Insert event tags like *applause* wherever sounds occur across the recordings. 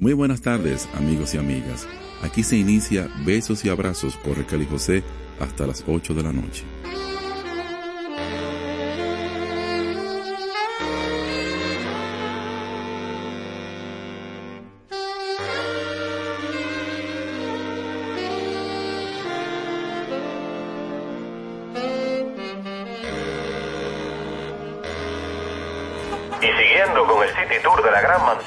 Muy buenas tardes, amigos y amigas. Aquí se inicia Besos y Abrazos por Raquel José hasta las 8 de la noche.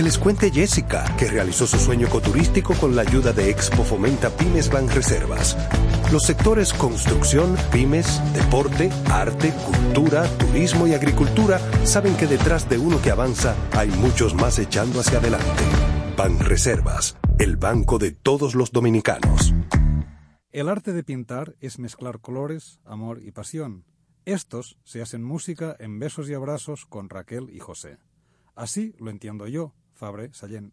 Que les cuente Jessica, que realizó su sueño ecoturístico con la ayuda de Expo Fomenta Pymes Banreservas. Los sectores construcción, pymes, deporte, arte, cultura, turismo y agricultura saben que detrás de uno que avanza hay muchos más echando hacia adelante. Banreservas, el banco de todos los dominicanos. El arte de pintar es mezclar colores, amor y pasión. Estos se hacen música en besos y abrazos con Raquel y José. Así lo entiendo yo, Fabre Sallén.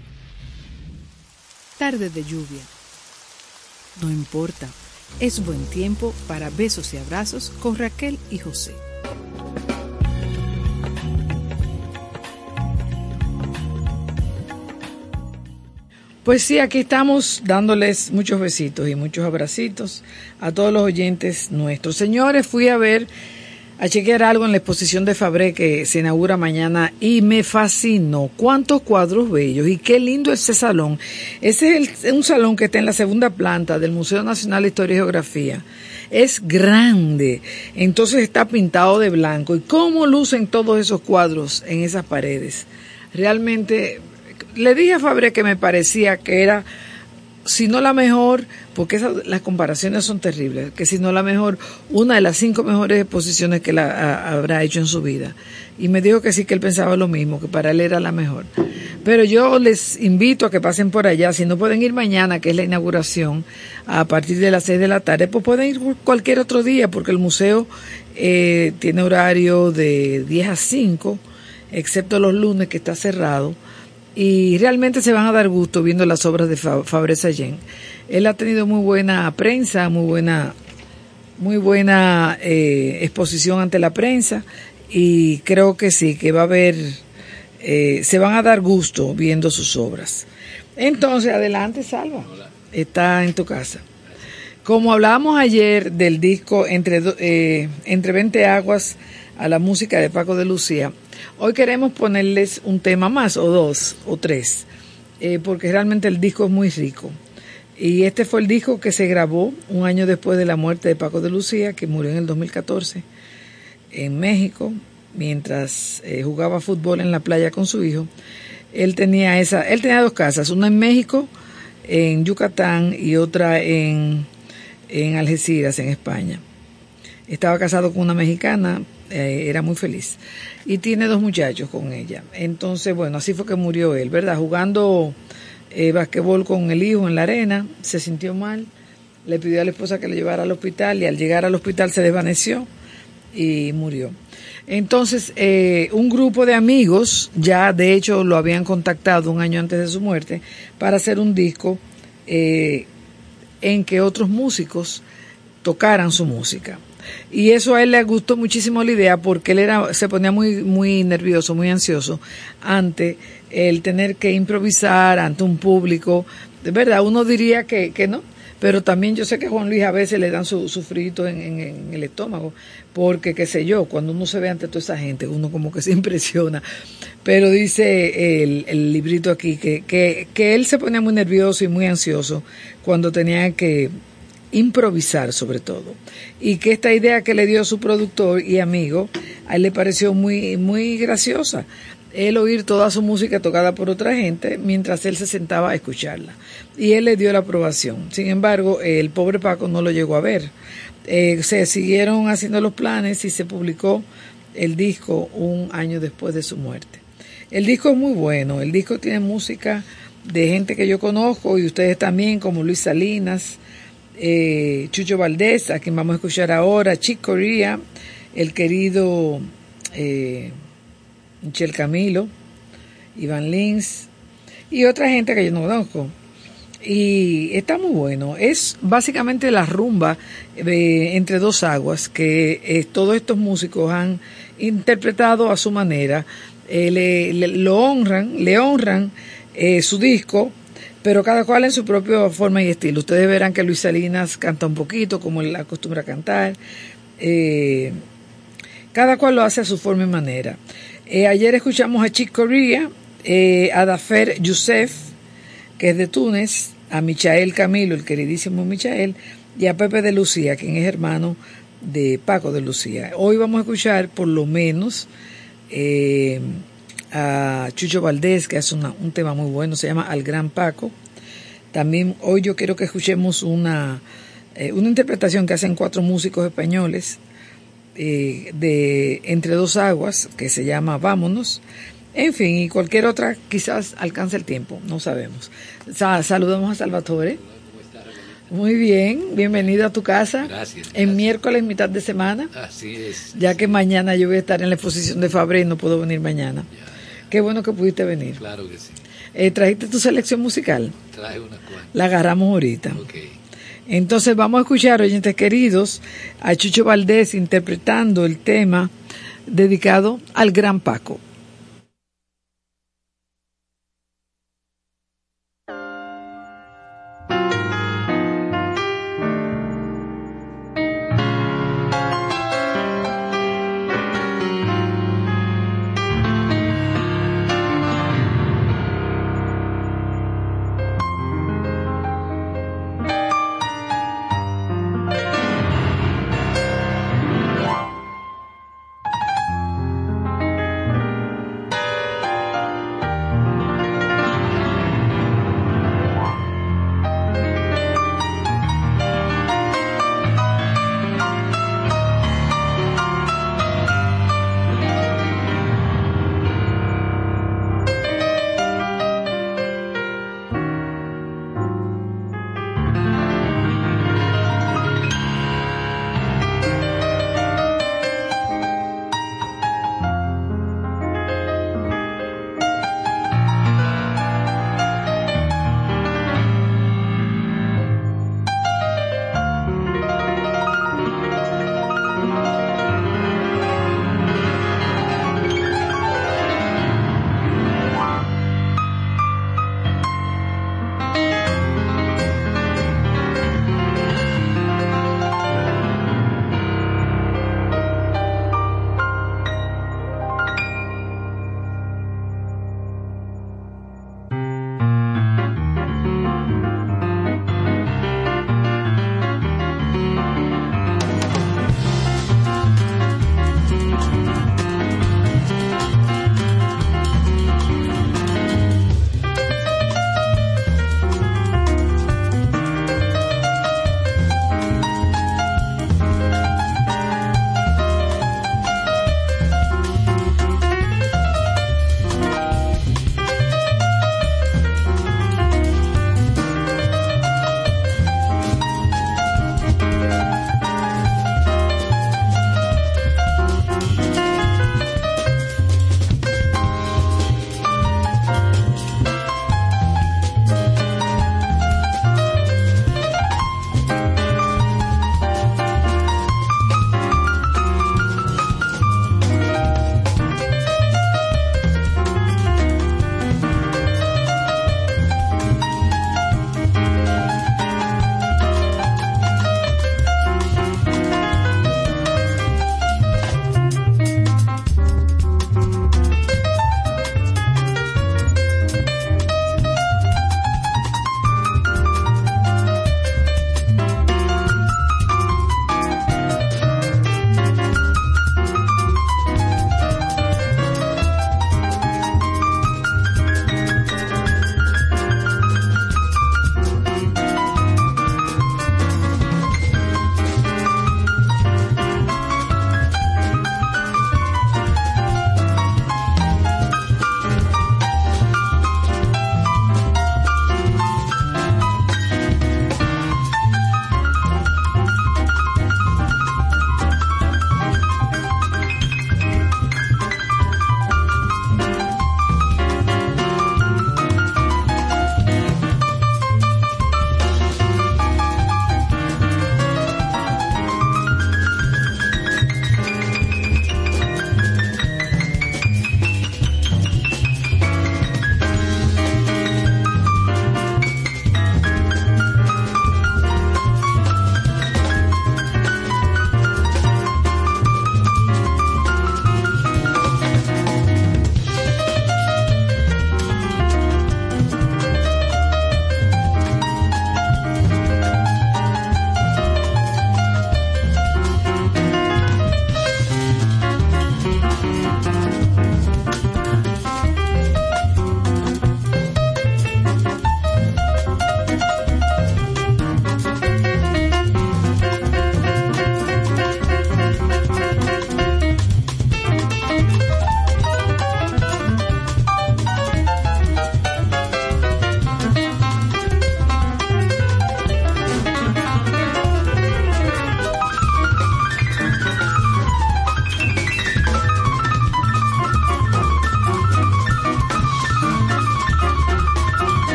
tarde de lluvia. No importa, es buen tiempo para besos y abrazos con Raquel y José. Pues sí, aquí estamos dándoles muchos besitos y muchos abracitos a todos los oyentes nuestros. Señores, fui a ver, a chequear algo en la exposición de Fabré que se inaugura mañana y me fascinó. Cuántos cuadros bellos y qué lindo ese salón. Ese es un salón que está en la segunda planta del Museo Nacional de Historia y Geografía. Es grande, entonces está pintado de blanco. ¿Y cómo lucen todos esos cuadros en esas paredes? Realmente le dije a Fabre que me parecía que era, si no la mejor, porque esas, las comparaciones son terribles, que si no la mejor, una de las cinco mejores exposiciones que la habrá hecho en su vida. Y me dijo que sí, que él pensaba lo mismo, que para él era la mejor. Pero yo les invito a que pasen por allá, si no pueden ir mañana, que es la inauguración, a partir de las seis de la tarde, pues pueden ir cualquier otro día, porque el museo eh, tiene horario de 10 a 5, excepto los lunes que está cerrado y realmente se van a dar gusto viendo las obras de Fa- Fabre Sallén. Él ha tenido muy buena prensa, muy buena, muy buena eh, exposición ante la prensa y creo que sí, que va a haber, eh, se van a dar gusto viendo sus obras. Entonces, adelante, Salva. Está en tu casa. Como hablábamos ayer del disco Entre, eh, Entre 20 Aguas a la música de Paco de Lucía, hoy queremos ponerles un tema más, o dos, o tres, eh, porque realmente el disco es muy rico. Y este fue el disco que se grabó un año después de la muerte de Paco de Lucía, que murió en el 2014 en México, mientras eh, jugaba fútbol en la playa con su hijo. Él tenía esa, él tenía dos casas, una en México, en Yucatán y otra en, en Algeciras, en España. Estaba casado con una mexicana, eh, era muy feliz. Y tiene dos muchachos con ella. Entonces, bueno, así fue que murió él, ¿verdad? Jugando eh, basquetbol con el hijo en la arena, se sintió mal, le pidió a la esposa que le llevara al hospital y al llegar al hospital se desvaneció y murió. Entonces, eh, un grupo de amigos, ya de hecho lo habían contactado un año antes de su muerte, para hacer un disco eh, en que otros músicos tocaran su música. Y eso a él le gustó muchísimo la idea porque él era, se ponía muy, muy nervioso, muy ansioso ante el tener que improvisar ante un público. De verdad, uno diría que, que no, pero también yo sé que Juan Luis a veces le dan su, su frito en, en- en el estómago, porque qué sé yo, cuando uno se ve ante toda esa gente, uno como que se *laughs* impresiona. Pero dice el, el librito aquí que, que, que él se ponía muy nervioso y muy ansioso cuando tenía que improvisar sobre todo. Y que esta idea que le dio su productor y amigo a él le pareció muy muy graciosa. Él oír toda su música tocada por otra gente mientras él se sentaba a escucharla. Y él le dio la aprobación. Sin embargo el pobre Paco no lo llegó a ver. Eh, se siguieron haciendo los planes y se publicó el disco un año después de su muerte. El disco es muy bueno. El disco tiene música de gente que yo conozco y ustedes también como Luis Salinas eh, Chucho Valdés, a quien vamos a escuchar ahora, Chick Corea, el querido eh, Michel Camilo, Iván Lins y otra gente que yo no conozco. Y está muy bueno. Es básicamente la rumba de entre dos aguas que eh, todos estos músicos han interpretado a su manera. Eh, le, lo honran, le honran eh, su disco, pero cada cual en su propia forma y estilo. Ustedes verán que Luis Salinas canta un poquito, como él acostumbra a cantar. Eh, cada cual lo hace a su forma y manera. Eh, ayer escuchamos a Chick Corea, eh, a Dafer Youssef, que es de Túnez, a Michael Camilo, el queridísimo Michael, y a Pepe de Lucía, quien es hermano de Paco de Lucía. Hoy vamos a escuchar por lo menos eh, a Chucho Valdés, que hace una- un tema muy bueno, se llama Al Gran Paco. También hoy yo quiero que escuchemos una, eh, una interpretación que hacen cuatro músicos españoles eh, de Entre dos aguas, que se llama Vámonos. En fin, y cualquier otra quizás alcance el tiempo, no sabemos. Sa- saludamos a Salvatore. Muy bien, bienvenido a tu casa. Gracias, En gracias. miércoles, mitad de semana, Así es. ya que mañana yo voy a estar en la exposición de Fabre y no puedo venir mañana. Qué bueno que pudiste venir. Claro que sí. Eh, ¿Trajiste tu selección musical? Traje unas cuantas. La agarramos ahorita. Ok. Entonces vamos a escuchar, oyentes queridos, a Chucho Valdés interpretando el tema dedicado al gran Paco.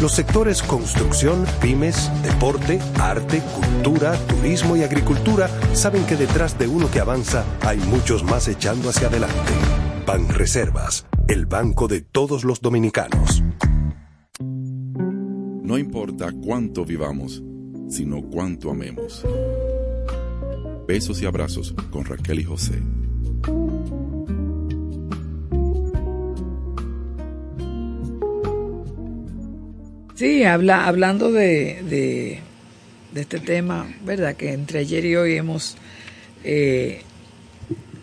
Los sectores construcción, pymes, deporte, arte, cultura, turismo y agricultura saben que detrás de uno que avanza hay muchos más echando hacia adelante. Banreservas, el banco de todos los dominicanos. No importa cuánto vivamos, sino cuánto amemos. Besos y abrazos con Raquel y José. Sí, habla, hablando de, de, de este tema, ¿verdad? Que entre ayer y hoy hemos eh,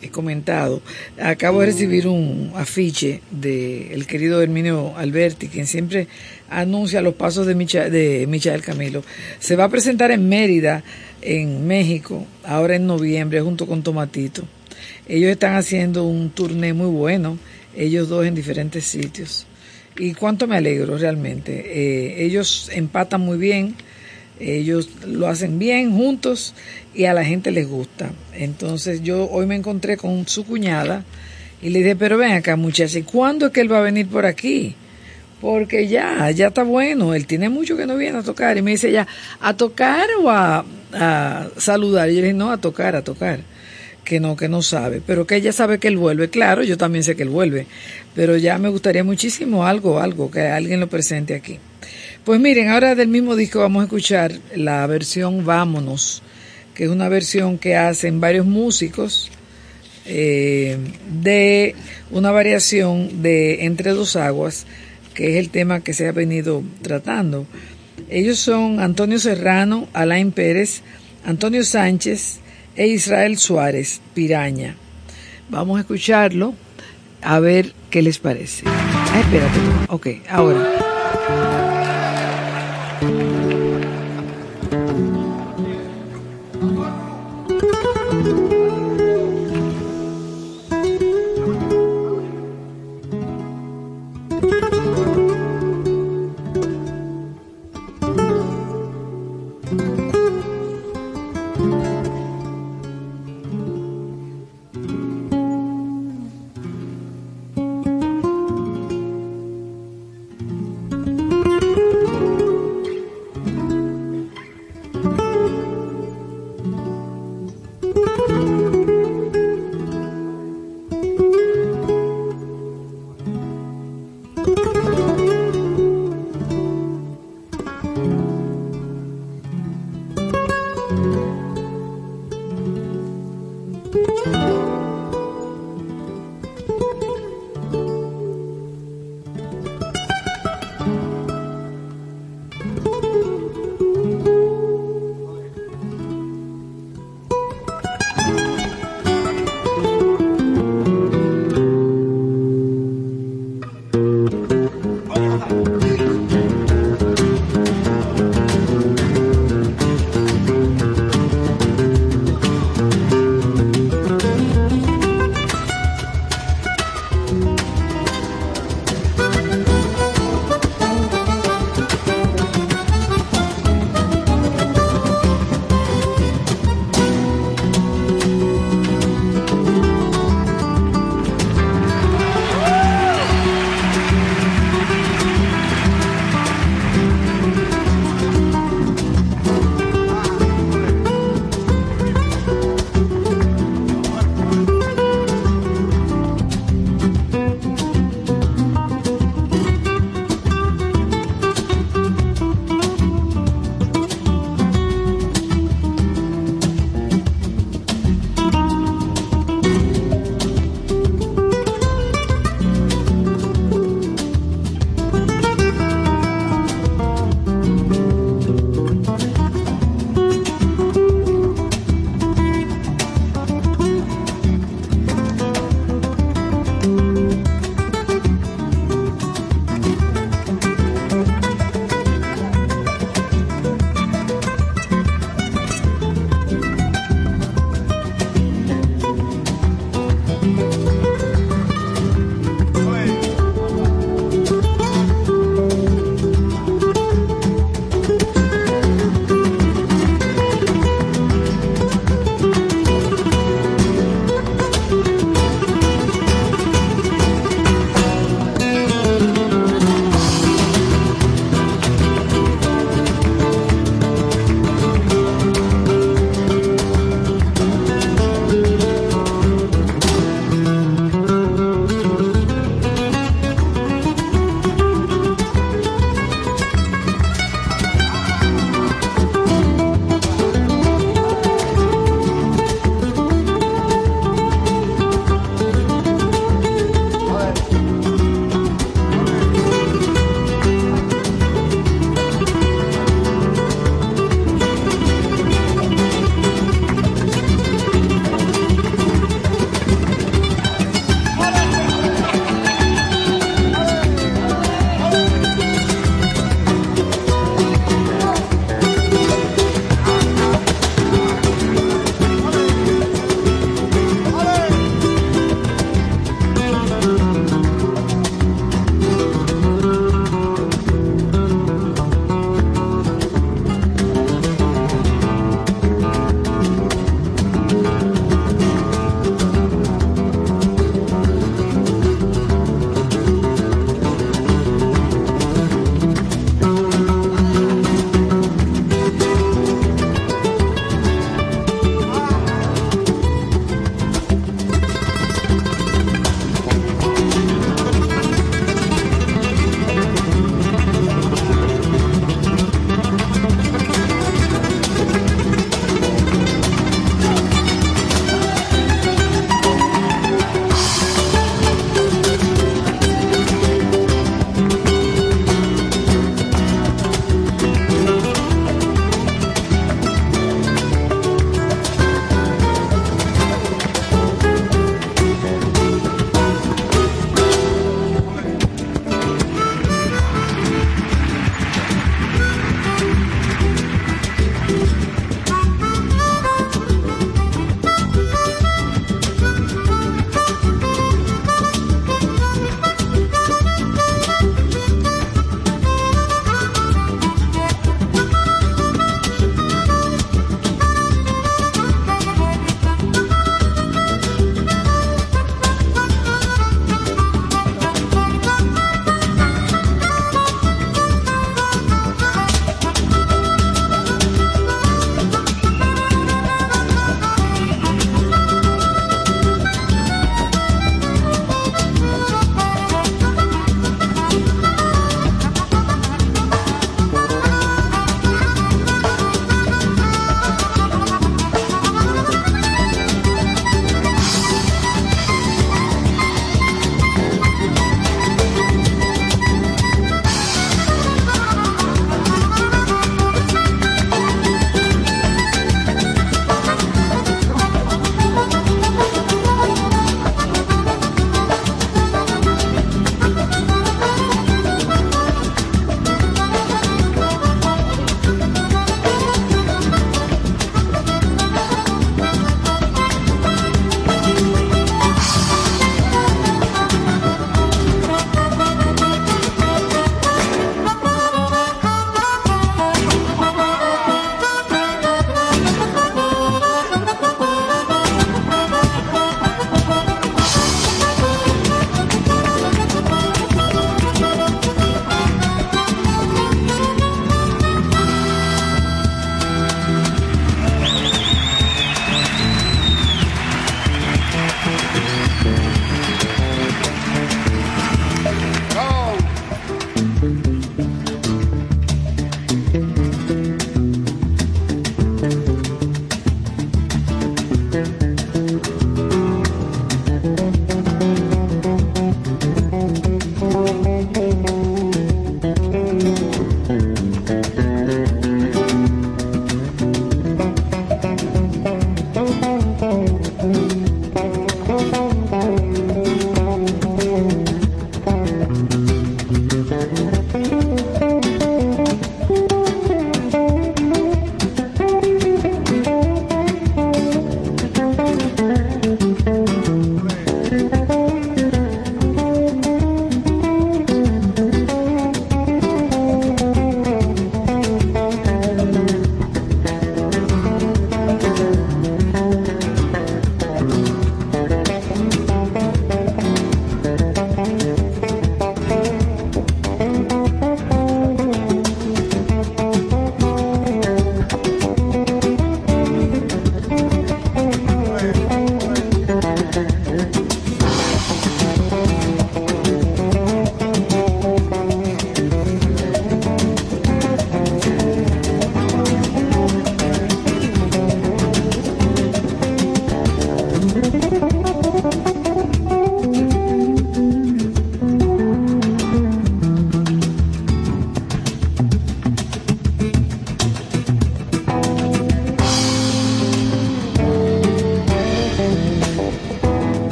he comentado. Acabo de recibir un afiche del el querido Herminio Alberti, quien siempre anuncia los pasos de, Micha, de Michael Camilo. Se va a presentar en Mérida, en México, ahora en noviembre, junto con Tomatito. Ellos están haciendo un turné muy bueno, ellos dos en diferentes sitios. Y cuánto me alegro realmente. Eh, ellos empatan muy bien, ellos lo hacen bien juntos y a la gente les gusta. Entonces yo hoy me encontré con su cuñada y le dije, pero ven acá muchacha, ¿y cuándo es que él va a venir por aquí? Porque ya, ya está bueno, él tiene mucho que no viene a tocar. Y me dice ya, ¿a tocar o a, a saludar? Y yo le dije, no, a tocar, a tocar que no, que no sabe, pero que ella sabe que él vuelve. Claro, yo también sé que él vuelve, pero ya me gustaría muchísimo algo, algo, que alguien lo presente aquí. Pues miren, ahora del mismo disco vamos a escuchar la versión Vámonos, que es una versión que hacen varios músicos eh, de una variación de Entre dos aguas, que es el tema que se ha venido tratando. Ellos son Antonio Serrano, Alain Pérez, Antonio Sánchez, e Israel Suárez, Piraña. Vamos a escucharlo, a ver qué les parece. Ah, espérate. Ok, ahora.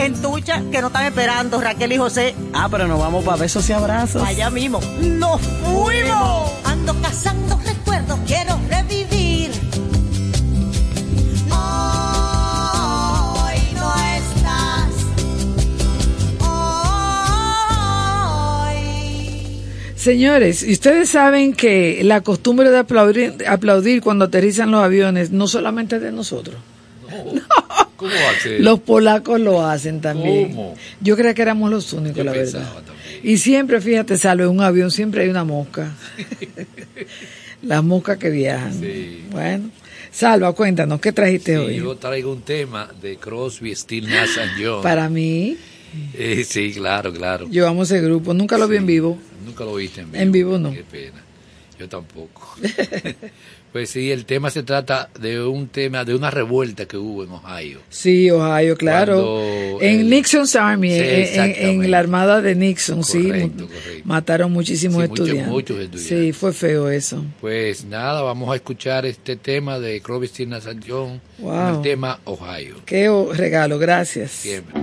En tucha, que no están esperando Raquel y José. Ah, pero nos vamos para besos y abrazos. Allá mismo. ¡Nos fuimos! Ando cazando recuerdos, quiero revivir. Hoy no estás. Hoy. Señores, y ustedes saben que la costumbre de aplaudir, aplaudir cuando aterrizan los aviones no solamente es de nosotros. ¿Cómo va a ser? Los polacos lo hacen también. ¿Cómo? Yo creía que éramos los únicos, Yo la verdad. también. Y siempre, fíjate, Salvo, en un avión siempre hay una mosca. *laughs* Las moscas que viajan. Sí. Bueno, Salva, cuéntanos, ¿qué trajiste Sí, hoy? yo traigo un tema de Crosby, Still Nash and Young. Para mí, Eh, sí, claro, claro. yo amo ese grupo, nunca lo vi en vivo. Nunca lo viste en vivo. En vivo no. Qué pena. Yo tampoco. *laughs* pues sí, el tema se trata de un tema, de una revuelta que hubo en Ohio. Sí, Ohio, claro. En el- Nixon's Army, Sí, en- la armada de Nixon, sí. Correcto, mu- correcto. Mataron muchísimos Sí, muchos- estudiantes. muchos estudiantes. Sí, fue feo eso. Pues nada, vamos a escuchar este tema de and Young, Wow. el tema Ohio. Qué regalo, gracias. Siempre.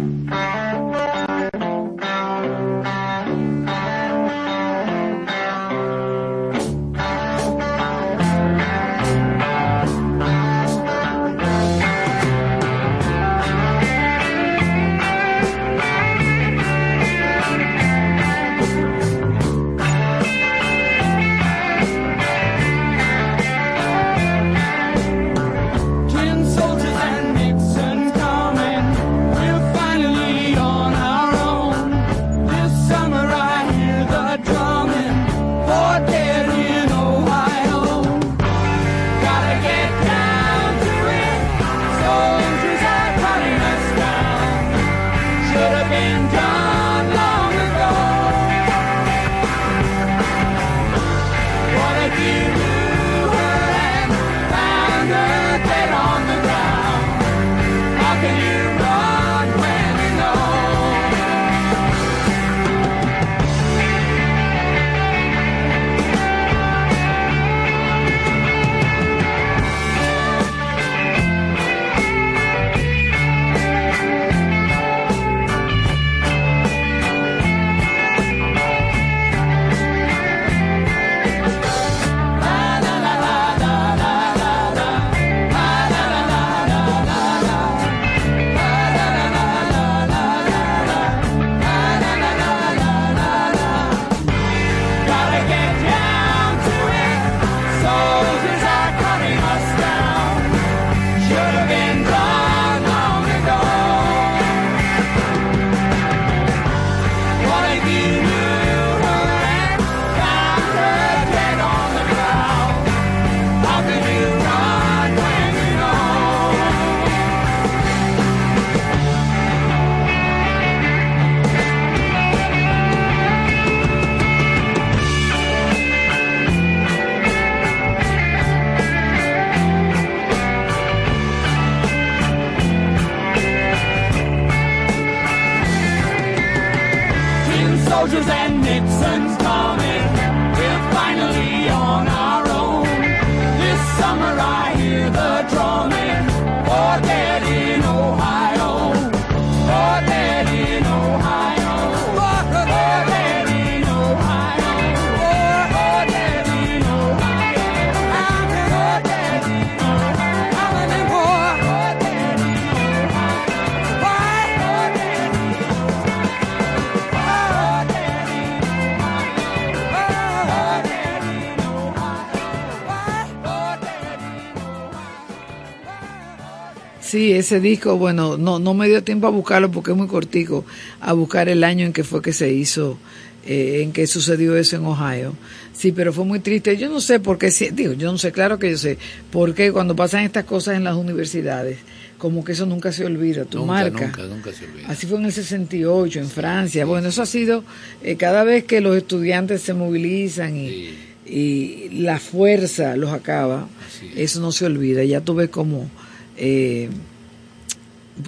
Sí, ese disco, bueno, no, no me dio tiempo a buscarlo porque es muy cortico, a buscar el año en que fue que se hizo, eh, en que sucedió eso en Ohio. Sí, pero fue muy triste. Yo no sé por qué, digo, yo no sé, claro que yo sé, porque cuando pasan estas cosas en las universidades, como que eso nunca se olvida, tu Nunca, marca. nunca, nunca se olvida. Así fue en el 68, en Francia. Bueno, eso ha sido, eh, cada vez que los estudiantes se movilizan y, y la fuerza los acaba, eso no se olvida. Ya tú ves como eh,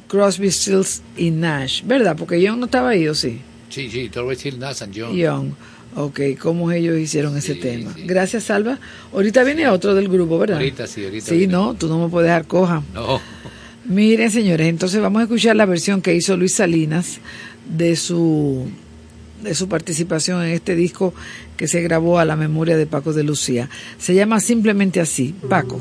Crosby, Stills y Nash, ¿verdad? Porque Young no estaba ahí, ¿o sí? Sí, sí, Crosby, Still Nash and Young. Young. Ok, cómo ellos hicieron ese tema. Gracias, Salva. Ahorita viene otro del grupo, ¿verdad? Ahorita sí, ahorita Sí, viene. no, tú no me puedes dejar coja. No. *laughs* Miren, señores, entonces vamos a escuchar la versión que hizo Luis Salinas de su de su participación en este disco que se grabó a la memoria de Paco de Lucía. Se llama simplemente así, Paco.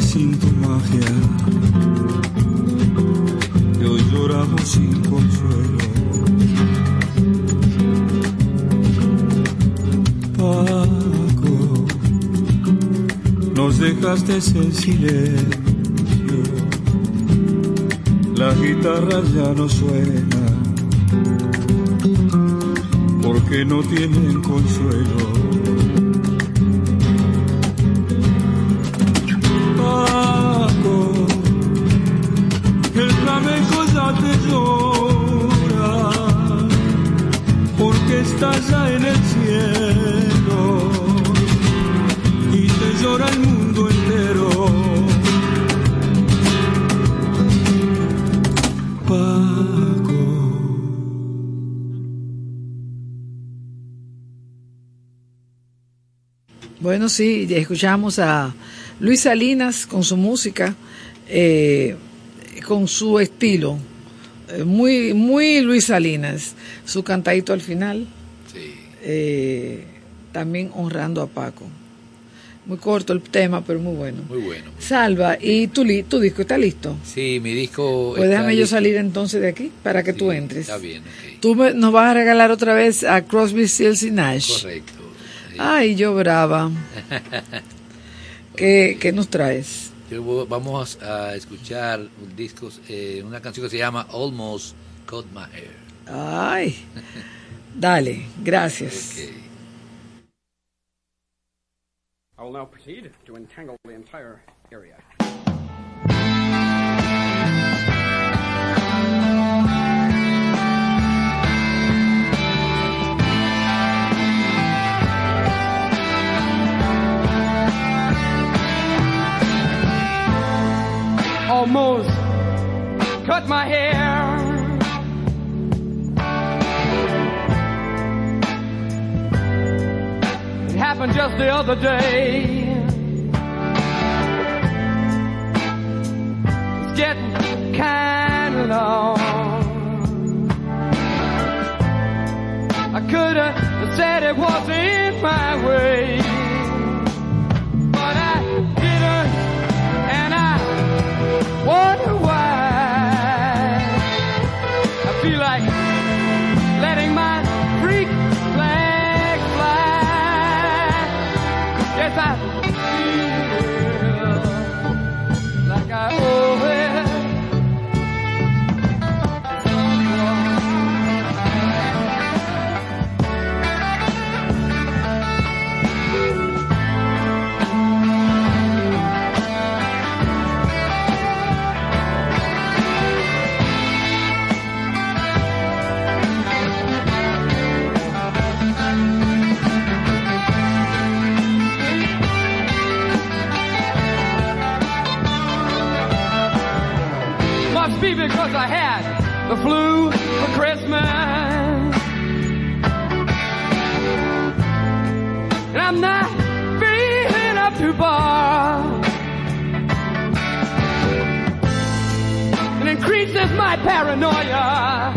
Sin tu magia y hoy lloramos sin consuelo. Paco, nos dejaste en silencio, Bueno, sí, escuchamos a Luis Salinas con su música, eh, con su estilo, eh, muy, muy Luis Salinas, su cantadito al final, eh, también honrando a Paco. Muy corto el tema, pero muy bueno. Muy bueno. Salva, ¿y tu, li- tu disco está listo? Sí, mi disco. Pues está déjame yo listo. salir entonces de aquí para que tú entres. Está bien. Tú me- nos vas a regalar otra vez a Crosby, Stills y Nash. Correcto. Ay, yo brava. *laughs* ¿Qué, qué nos traes? Yo Vamos a escuchar un disco, eh, una canción que se llama Almost Cut My Hair. Ay, dale, gracias. I will now proceed to entangle the entire area. Almost cut my hair. It happened just the other day. It's getting kind of long. I could have said it was in my way, wonder why. I'm not feeling up to bar. It increases my paranoia.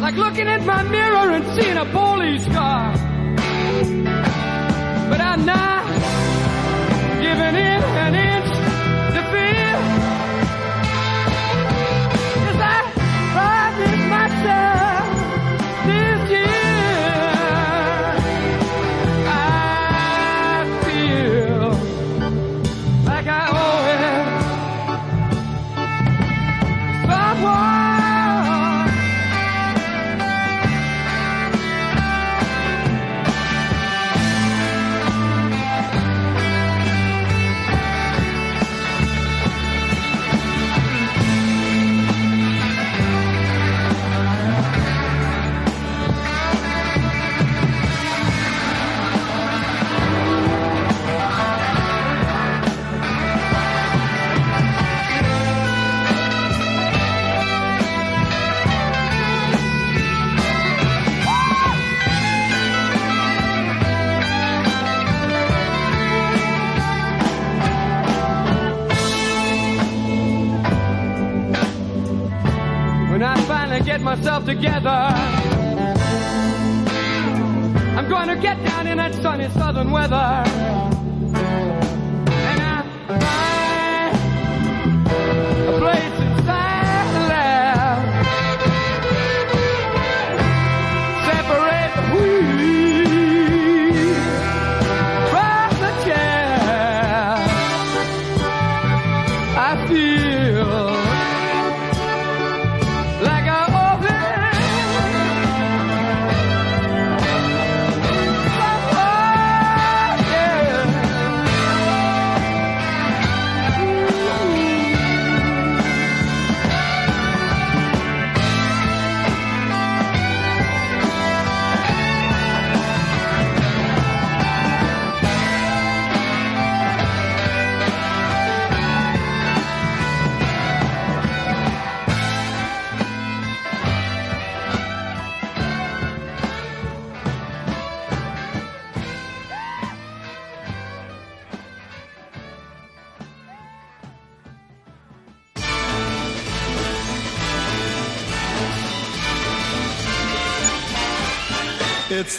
Like looking at my mirror and seeing a police car. But I'm not myself together, I'm gonna get down in that sunny southern weather.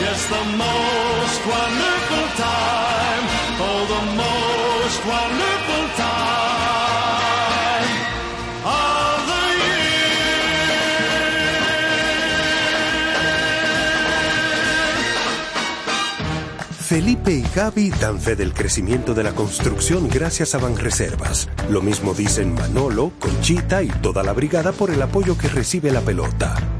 Yes, the most wonderful time. Oh, the most wonderful time Felipe y Gaby dan fe del crecimiento de la construcción gracias a Banreservas. Lo mismo dicen Manolo, Conchita y toda la brigada por el apoyo que recibe la pelota.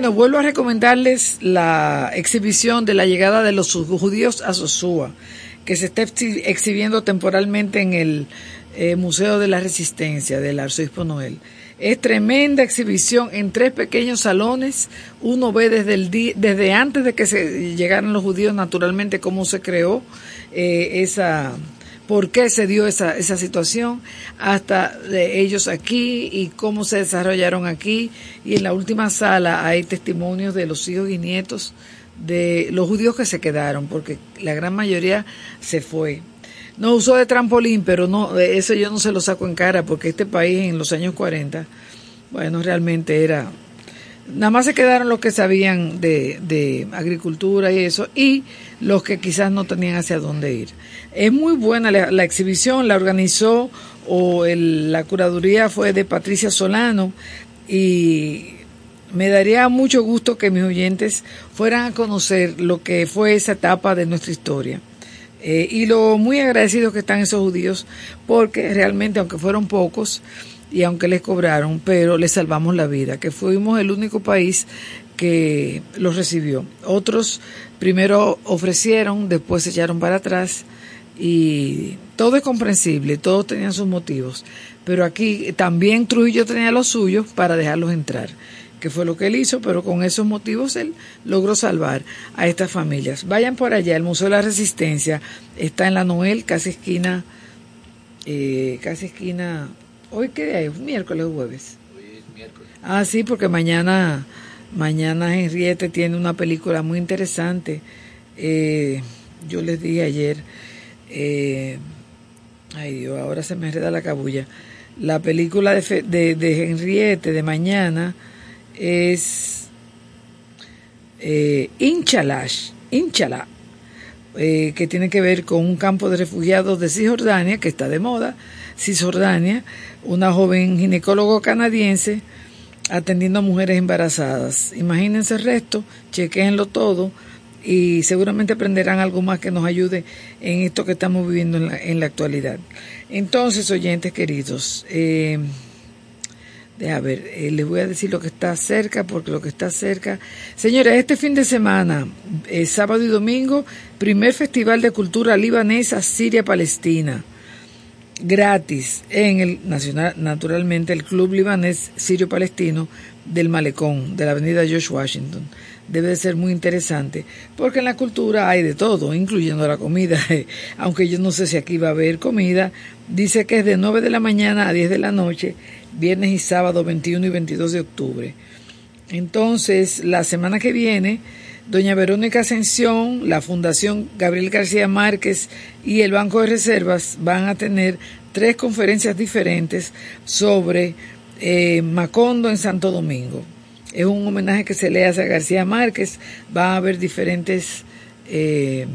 Bueno, vuelvo a recomendarles la exhibición de la llegada de los judíos a Sosúa, que se está exhi- exhibiendo temporalmente en el eh, Museo de la Resistencia del Arzobispo Noel. Es tremenda exhibición en tres pequeños salones. Uno ve desde, el di- desde antes de que se llegaran los judíos, naturalmente, cómo se creó eh, esa, por qué se dio esa, esa situación, hasta de ellos aquí y cómo se desarrollaron aquí. Y en la última sala hay testimonios de los hijos y nietos de los judíos que se quedaron, porque la gran mayoría se fue. No usó de trampolín, pero no, eso yo no se lo saco en cara, porque este país en los años 40, bueno, realmente era nada más se quedaron los que sabían de, de agricultura y eso, y los que quizás no tenían hacia dónde ir. Es muy buena la, exhibición, la organizó o la curaduría fue de Patricia Solano y me daría mucho gusto que mis oyentes fueran a conocer lo que fue esa etapa de nuestra historia. Eh, y lo muy agradecidos que están esos judíos, porque realmente, aunque fueron pocos y aunque les cobraron, pero les salvamos la vida, que fuimos el único país que los recibió. Otros primero ofrecieron, después se echaron para atrás y todo es comprensible, todos tenían sus motivos, pero aquí también Trujillo tenía los suyos para dejarlos entrar, que fue lo que él hizo, pero con esos motivos él logró salvar a estas familias. Vayan por allá, el Museo de la Resistencia está en la Noel, casi esquina, eh, casi esquina, hoy qué día es, miércoles o jueves. Ah, sí, porque mañana, mañana Henriette tiene una película muy interesante. Eh, yo les dije ayer, eh, ay Dios, ahora se me enreda la cabulla. La película de, de, Henriette de mañana es eh, Inchalash, Inchalá, eh, que tiene que ver con un campo de refugiados de Cisjordania, que está de moda, Cisjordania, una joven ginecólogo canadiense atendiendo a mujeres embarazadas. Imagínense el resto, chequéenlo todo y seguramente aprenderán algo más que nos ayude en esto que estamos viviendo en la, en la actualidad. Entonces, oyentes queridos, eh, Deja ver, eh, les voy a decir lo que está cerca, porque lo que está cerca. Señores, este fin de semana, eh, sábado y domingo, primer Festival de Cultura Libanesa Siria-Palestina. Gratis en el nacional, naturalmente, el Club Libanés Sirio-Palestino del Malecón, de la avenida George Washington. Debe de ser muy interesante, porque en la cultura hay de todo, incluyendo la comida. *laughs* Aunque yo no sé si aquí va a haber comida, dice que es de 9 de la mañana a 10 de la noche viernes y sábado 21 y 22 de octubre. Entonces, la semana que viene, doña Verónica Ascensión, la Fundación Gabriel García Márquez y el Banco de Reservas van a tener tres conferencias diferentes sobre eh, Macondo en Santo Domingo. Es un homenaje que se le hace a García Márquez. Va a haber diferentes eh,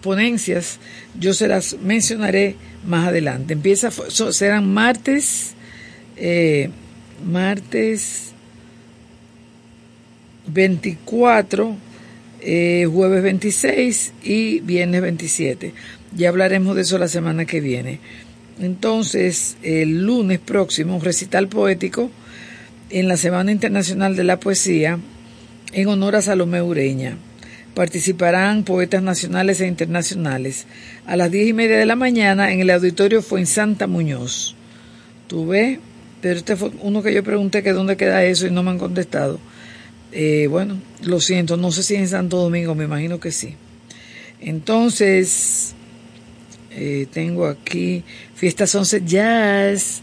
ponencias. Yo se las mencionaré más adelante. Empieza, serán martes eh, martes 24, eh, jueves 26 y viernes 27. Ya hablaremos de eso la semana que viene. Entonces, el lunes próximo, un recital poético en la Semana Internacional de la Poesía en honor a Salomé Ureña. Participarán poetas nacionales e internacionales a las diez y media de la mañana en el auditorio Fuensanta Muñoz. ¿Tú ves? Pero este fue uno que yo pregunté que dónde queda eso y no me han contestado. Eh, bueno, lo siento, no sé si en Santo Domingo, me imagino que sí. Entonces, eh, tengo aquí Fiestas 11 Jazz.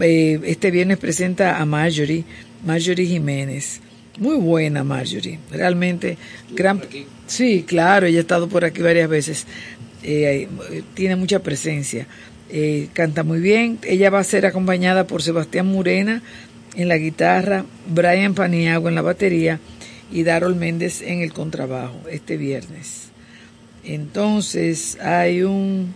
Eh, este viernes presenta a Marjorie, Marjorie Jiménez. Muy buena Marjorie, realmente gran. Sí, claro, ella ha estado por aquí varias veces. Eh, eh, tiene mucha presencia. Eh, canta muy bien. Ella va a ser acompañada por Sebastián Murena en la guitarra, Brian Paniagua en la batería y Darol Méndez en el contrabajo este viernes. Entonces hay un,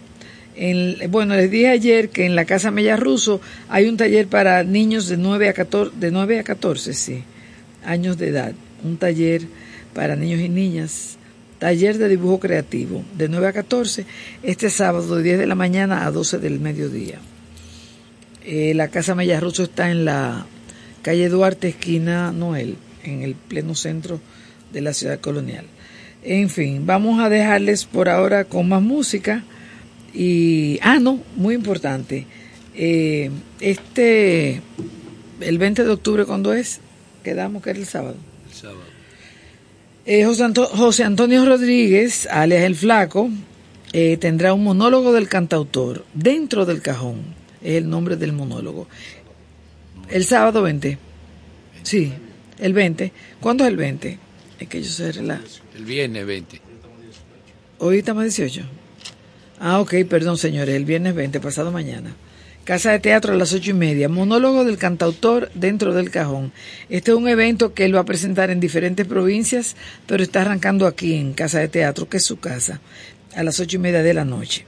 en- bueno, les dije ayer que en la Casa Mella Russo hay un taller para niños de 9 a 14, de 9 a 14, sí, años de edad. Un taller para niños y niñas. Taller de dibujo creativo de 9 a 14, este sábado de 10 de la mañana a 12 del mediodía. Eh, la Casa Mella Russo está en la calle Duarte, esquina Noel, en el pleno centro de la ciudad colonial. En fin, vamos a dejarles por ahora con más música. Y, ah, no, muy importante. Eh, este, el 20 de octubre, ¿cuándo es? Quedamos que era el sábado. El sábado. Eh, José, Anto- José Antonio Rodríguez, alias El Flaco, eh, tendrá un monólogo del cantautor dentro del cajón. Es el nombre del monólogo. El sábado 20. Sí, el 20. ¿Cuándo es el 20? Es que yo sé la... El viernes 20. Hoy estamos 18. Ah, ok, perdón, señores. El viernes 20, pasado mañana. Casa de Teatro a las ocho y media. Monólogo del cantautor dentro del cajón. Este es un evento que él va a presentar en diferentes provincias, pero está arrancando aquí en Casa de Teatro, que es su casa, a las ocho y media de la noche.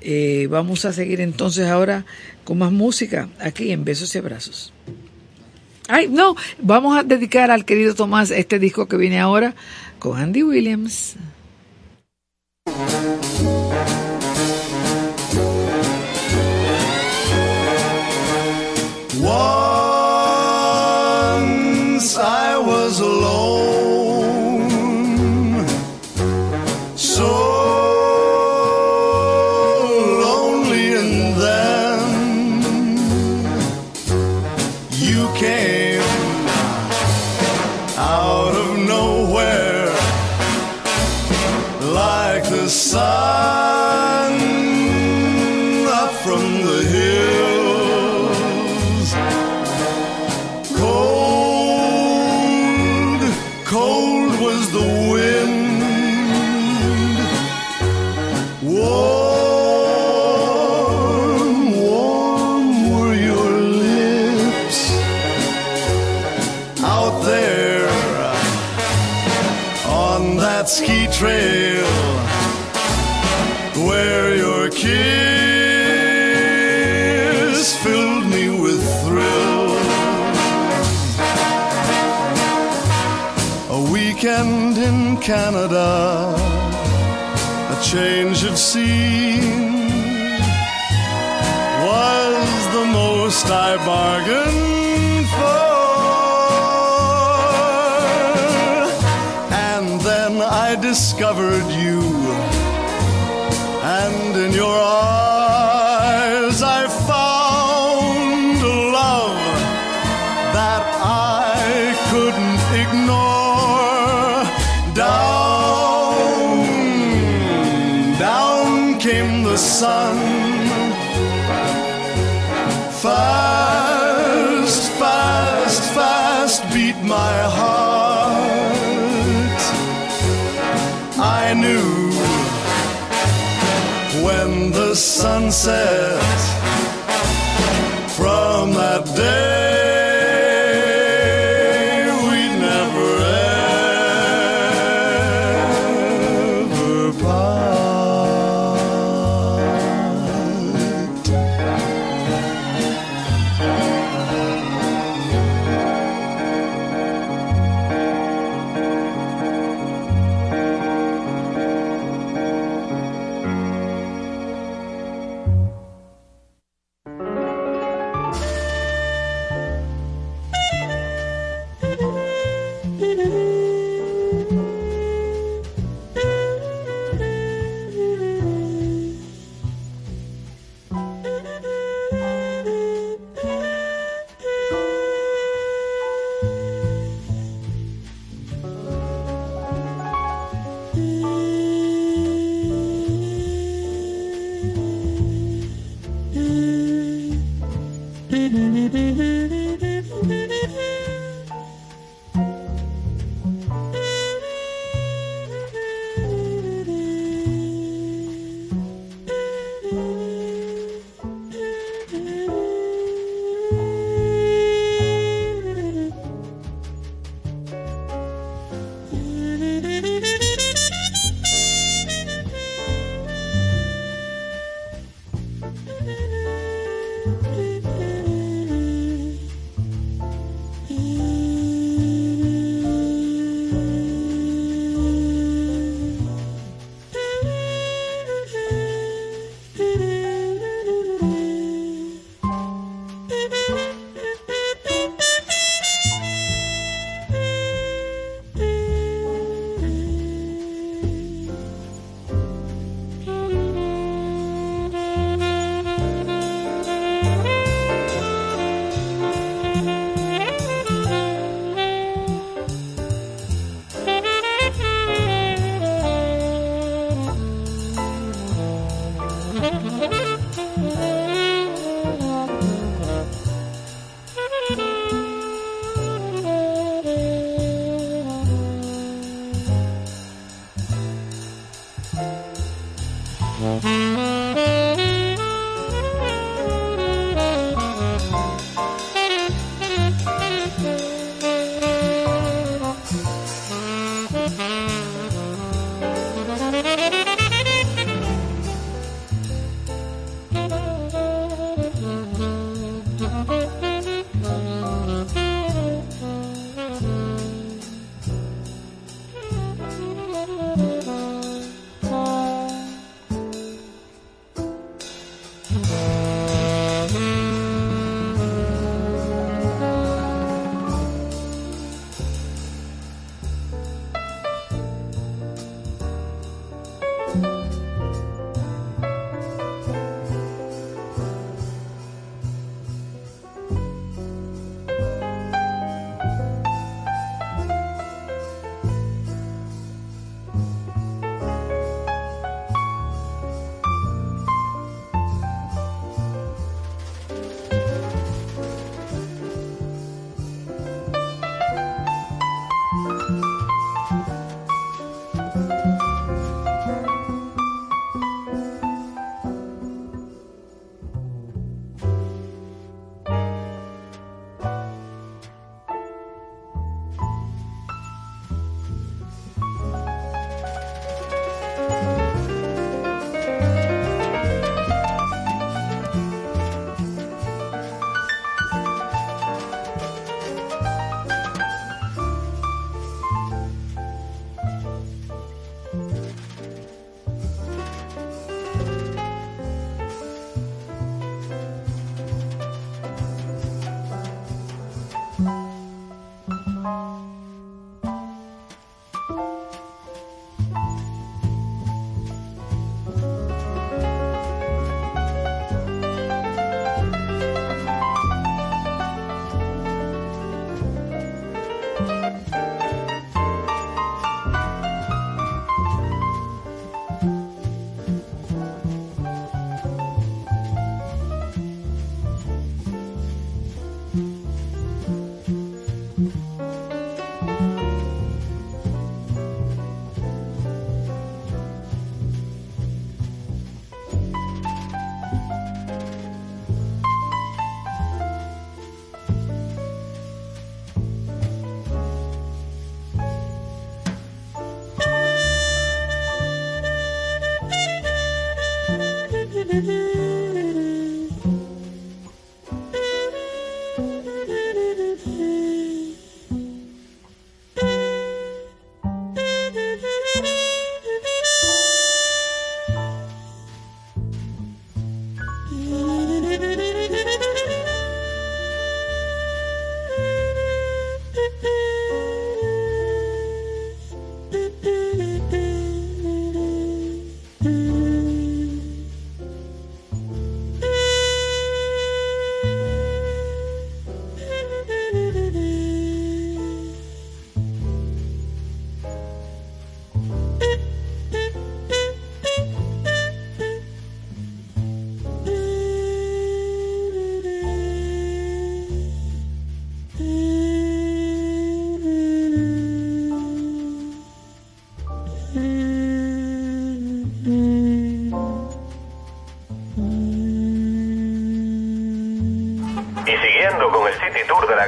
Eh, vamos a seguir entonces ahora con más música aquí en Besos y Abrazos. Ay, no, vamos a dedicar al querido Tomás este disco que viene ahora con Andy Williams. Whoa. Canada, a change of scene was the most I bargained for. And then I discovered you, and in your eyes dances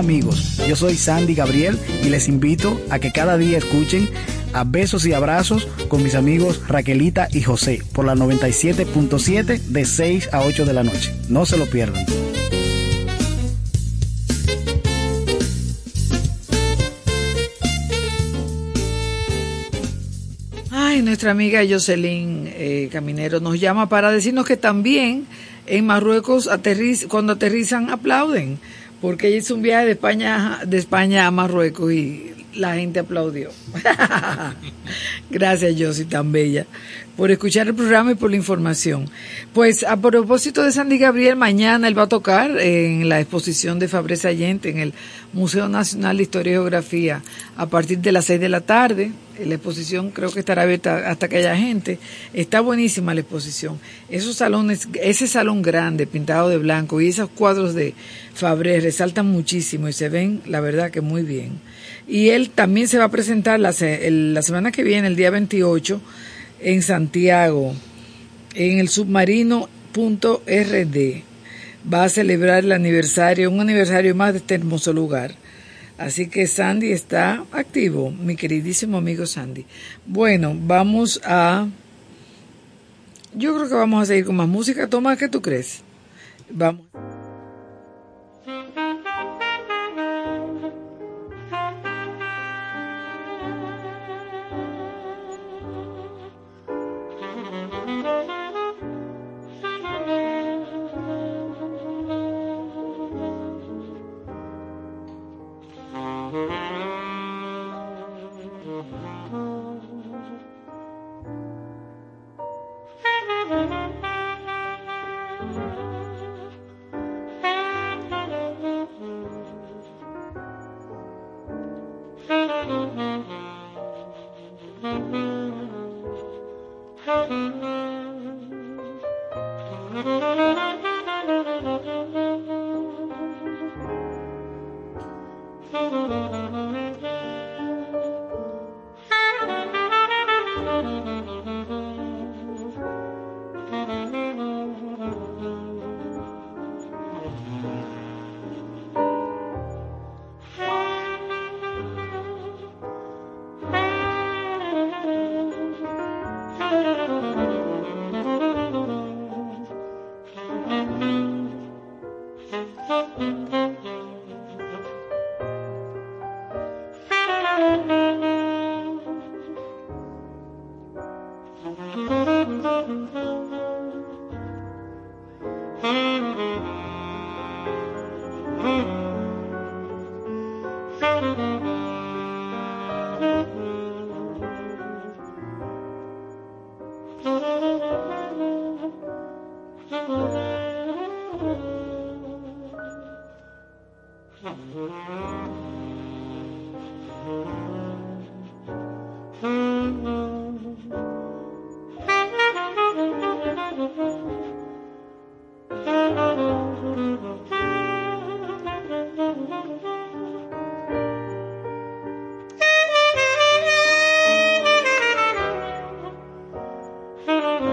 Amigos, yo soy Sandy Gabriel y les invito a que cada día escuchen a Besos y Abrazos con mis amigos Raquelita y José por la 97.7 de 6 a 8 de la noche. No se lo pierdan. Ay, nuestra amiga Jocelyn eh, Caminero nos llama para decirnos que también en Marruecos cuando aterrizan aplauden, porque ella hizo un viaje de España, de España a Marruecos y la gente aplaudió. *laughs* Gracias, Josie, tan bella, por escuchar el programa y por la información. Pues a propósito de Sandy Gabriel, mañana él va a tocar en la exposición de Fabre Sayente en el Museo Nacional de Historia y Geografía a partir de las seis de la tarde. La exposición creo que estará abierta hasta que haya gente. Está buenísima la exposición. Esos salones, ese salón grande pintado de blanco y esos cuadros de Fabre resaltan muchísimo y se ven, la verdad, que muy bien. Y él también se va a presentar la, la semana que viene, el día 28, en Santiago, en el submarino.rd. Va a celebrar el aniversario, un aniversario más de este hermoso lugar. Así que Sandy está activo, mi queridísimo amigo Sandy. Bueno, vamos a... Yo creo que vamos a seguir con más música. Toma, ¿qué tú crees? Vamos. Mm-hmm. *laughs*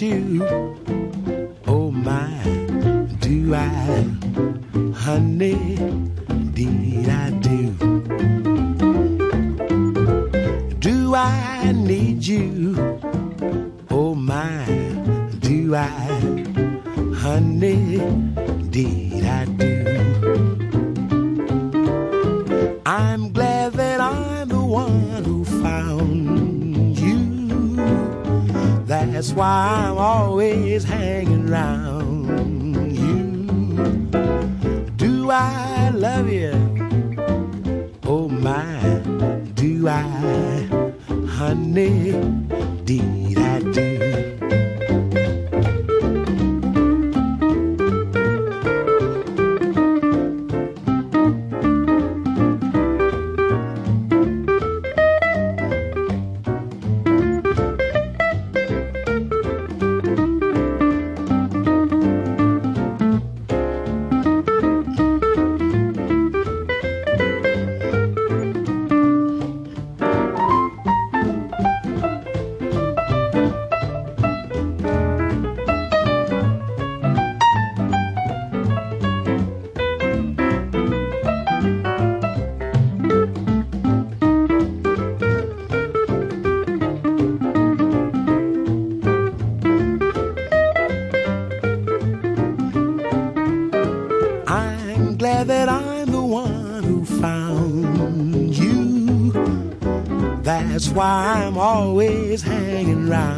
you. That's why I'm always hanging around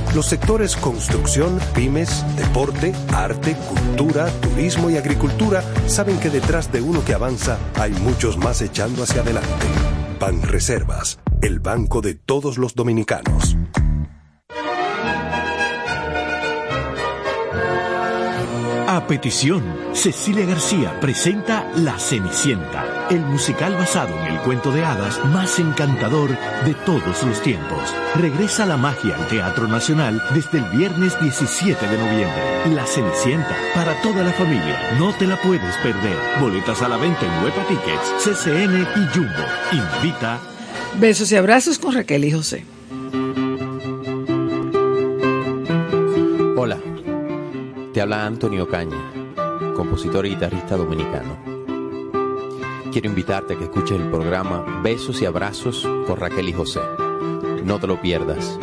Los sectores construcción, pymes, deporte, arte, cultura, turismo y agricultura saben que detrás de uno que avanza hay muchos más echando hacia adelante. Banreservas, el banco de todos los dominicanos. A petición, Cecilia García presenta La Cenicienta, el musical basado en el cuento de hadas más encantador de todos los tiempos. Regresa la magia al Teatro Nacional desde el viernes 17 de noviembre. La Cenicienta, para toda la familia, no te la puedes perder. Boletas a la venta en Huepa Tickets, CCN y Jumbo. Invita. Besos y abrazos con Raquel y José. Hola, te habla Antonio Caña, compositor y guitarrista dominicano. Quiero invitarte a que escuches el programa Besos y Abrazos con Raquel y José. No te lo pierdas.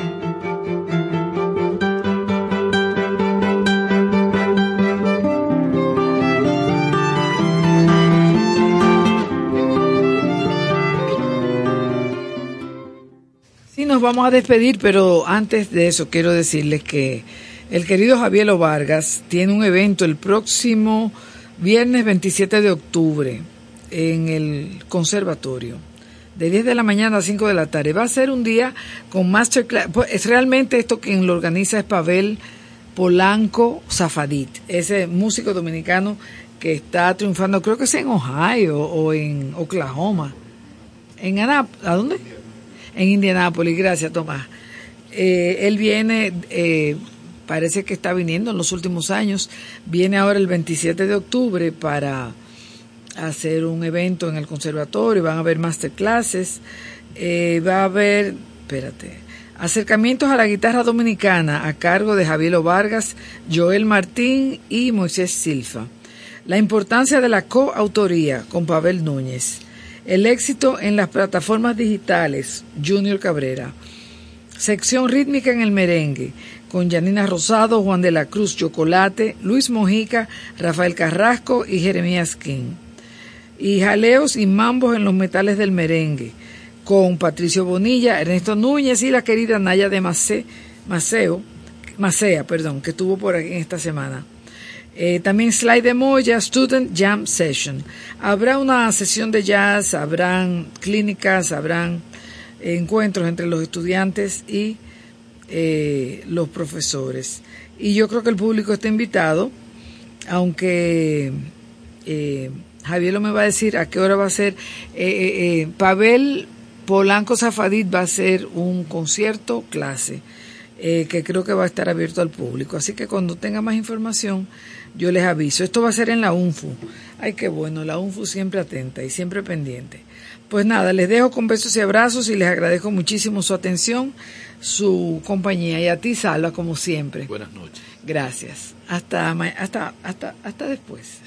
Sí, nos vamos a despedir, pero antes de eso quiero decirles que el querido Javier Vargas tiene un evento el próximo viernes 27 de octubre en el conservatorio. De 10 de la mañana a 5 de la tarde. Va a ser un día con masterclass. Pues, es realmente esto quien lo organiza es Pavel Polanco Zafadit, ese músico dominicano que está triunfando, creo que es en Ohio o en Oklahoma. En Anap ¿A dónde? En Indianápolis, gracias Tomás. Eh, él viene, eh, parece que está viniendo en los últimos años, viene ahora el 27 de octubre para hacer un evento en el conservatorio, van a haber masterclasses, eh, va a haber, espérate, acercamientos a la guitarra dominicana a cargo de Javier Vargas, Joel Martín y Moisés Silfa. La importancia de la coautoría con Pavel Núñez. El éxito en las plataformas digitales, Junior Cabrera. Sección rítmica en el merengue, con Janina Rosado, Juan de la Cruz Chocolate, Luis Mojica, Rafael Carrasco y Jeremías King. Y jaleos y mambos en los metales del merengue, con Patricio Bonilla, Ernesto Núñez y la querida Naya de Maceo, Macea, perdón, que estuvo por aquí en esta semana. Eh, también Slide de Moya, Student Jam Session. Habrá una sesión de jazz, habrán clínicas, habrán encuentros entre los estudiantes y eh, los profesores. Y yo creo que el público está invitado, aunque eh, Javier lo me va a decir a qué hora va a ser. Eh, Pavel Polanco Zafadit va a ser un concierto clase. que creo que va a estar abierto al público. Así que cuando tenga más información, yo les aviso. Esto va a ser en la UNFU. Ay, qué bueno, la UNFU siempre atenta y siempre pendiente. Pues nada, les dejo con besos y abrazos y les agradezco muchísimo su atención, su compañía y a ti, Salva, como siempre. Buenas noches. Gracias. Hasta, hasta, hasta, hasta después.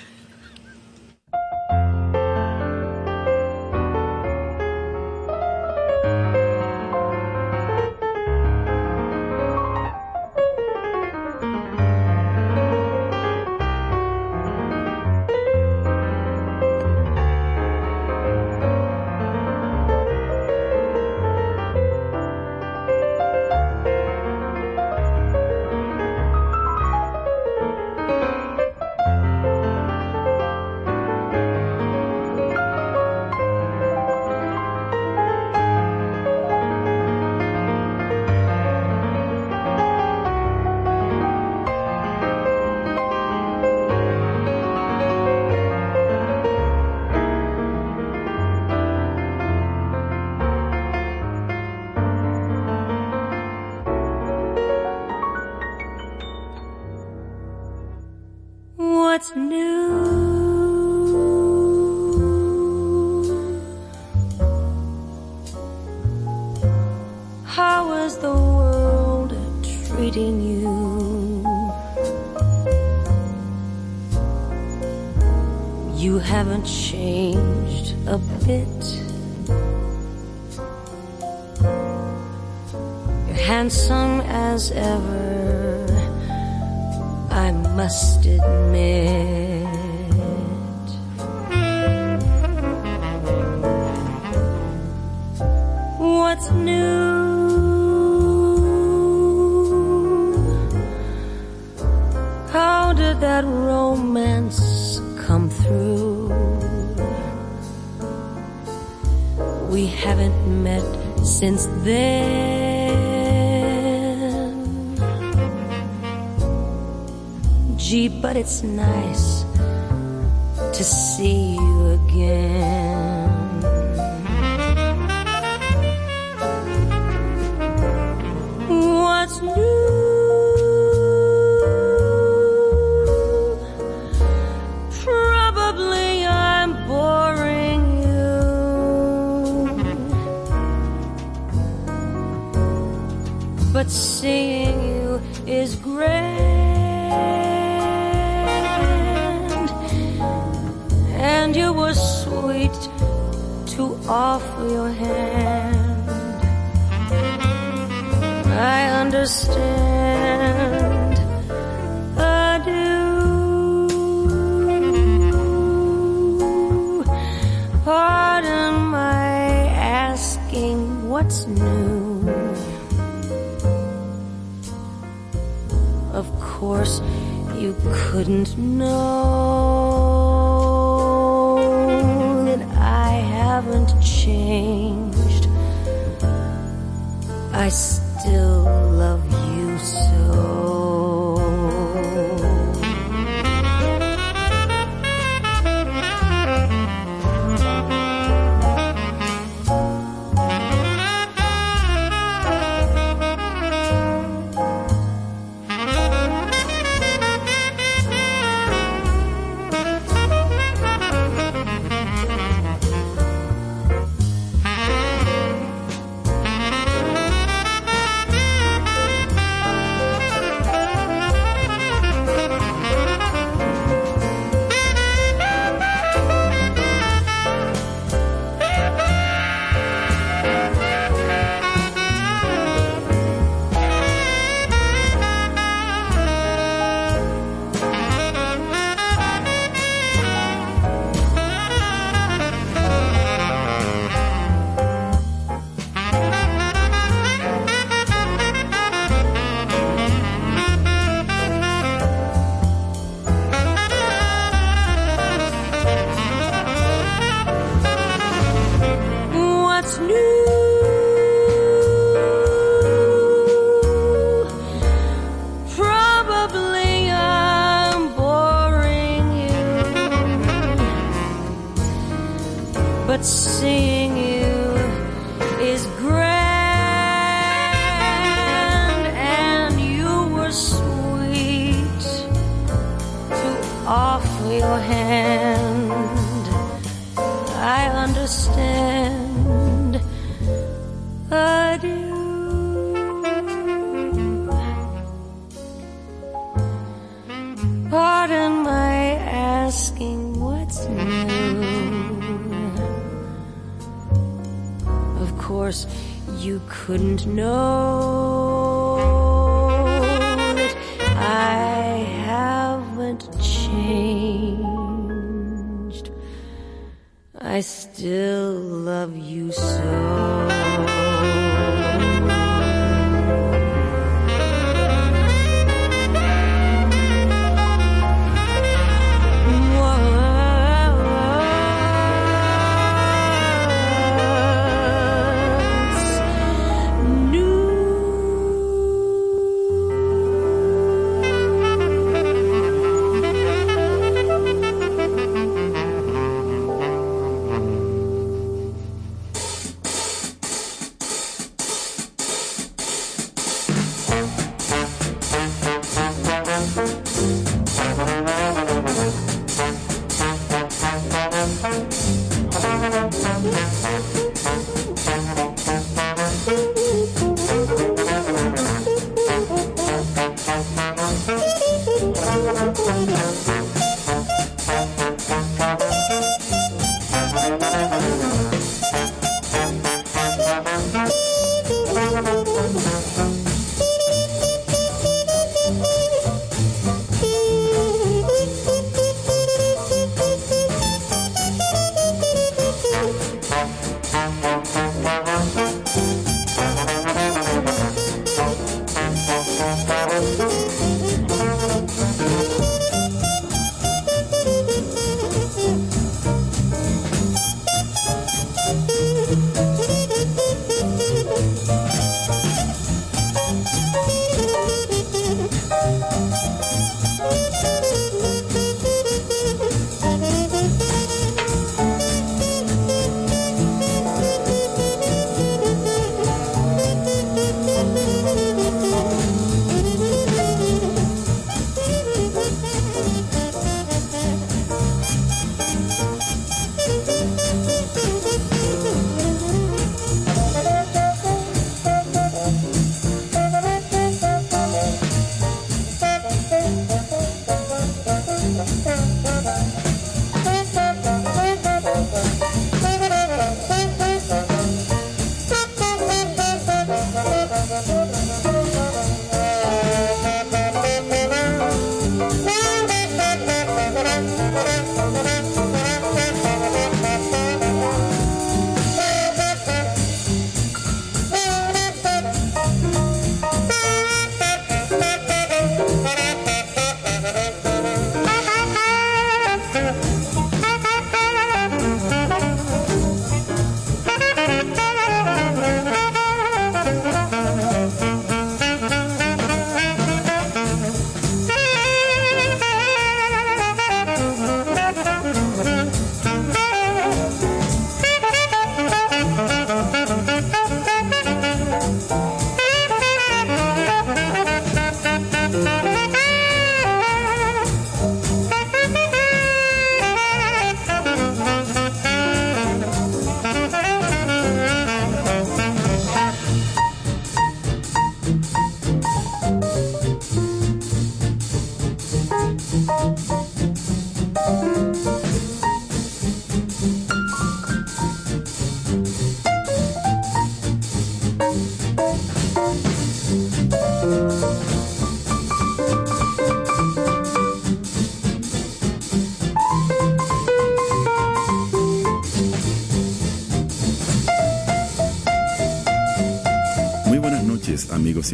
it's not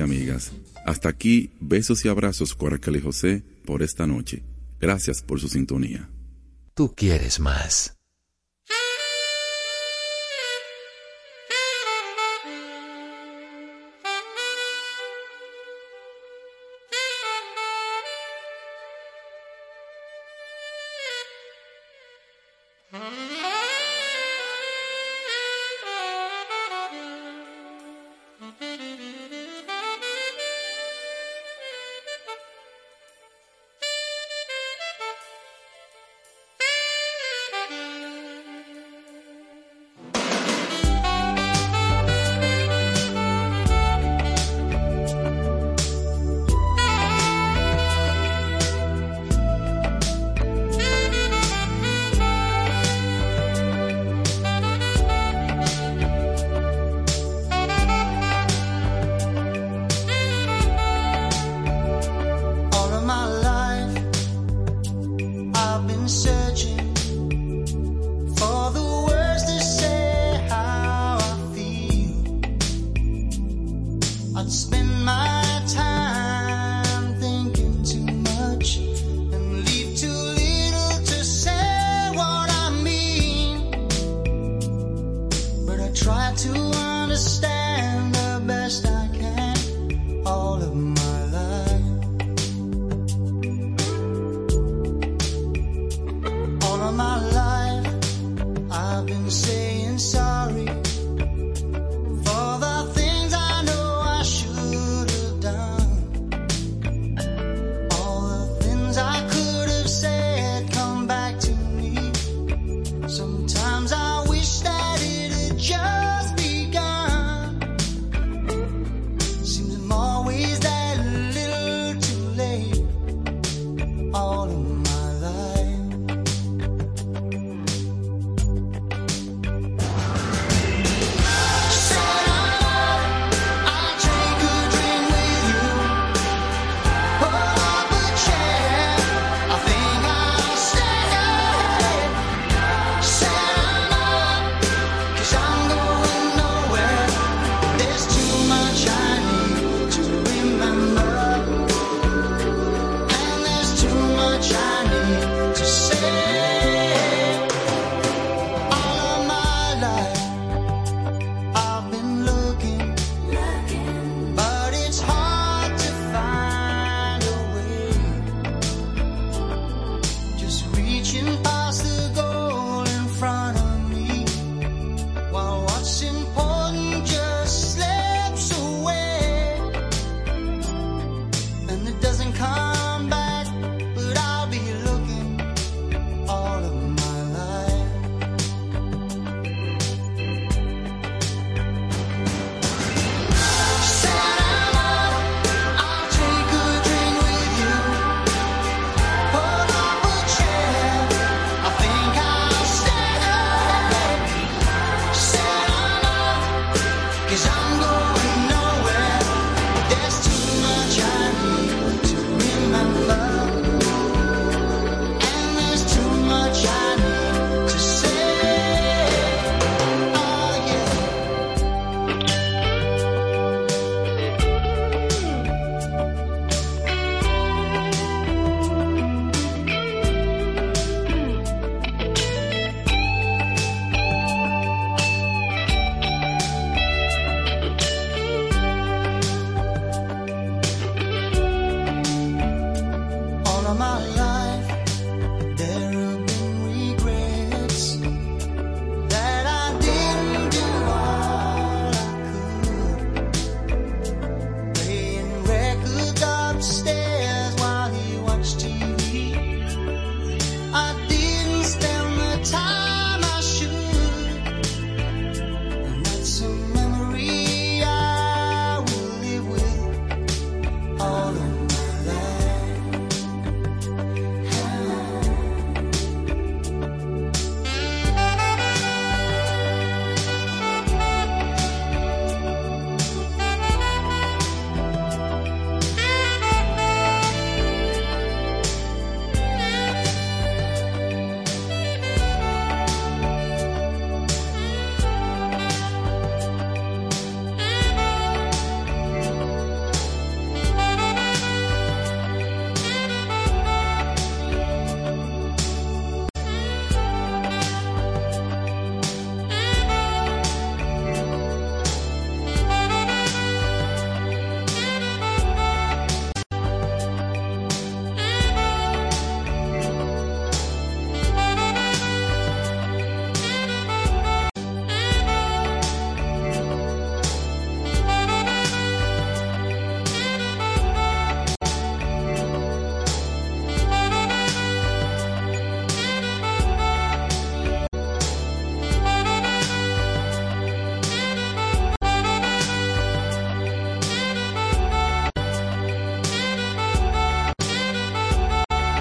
amigas. Hasta aquí, besos y abrazos y José por esta noche. Gracias por su sintonía. Tú quieres más.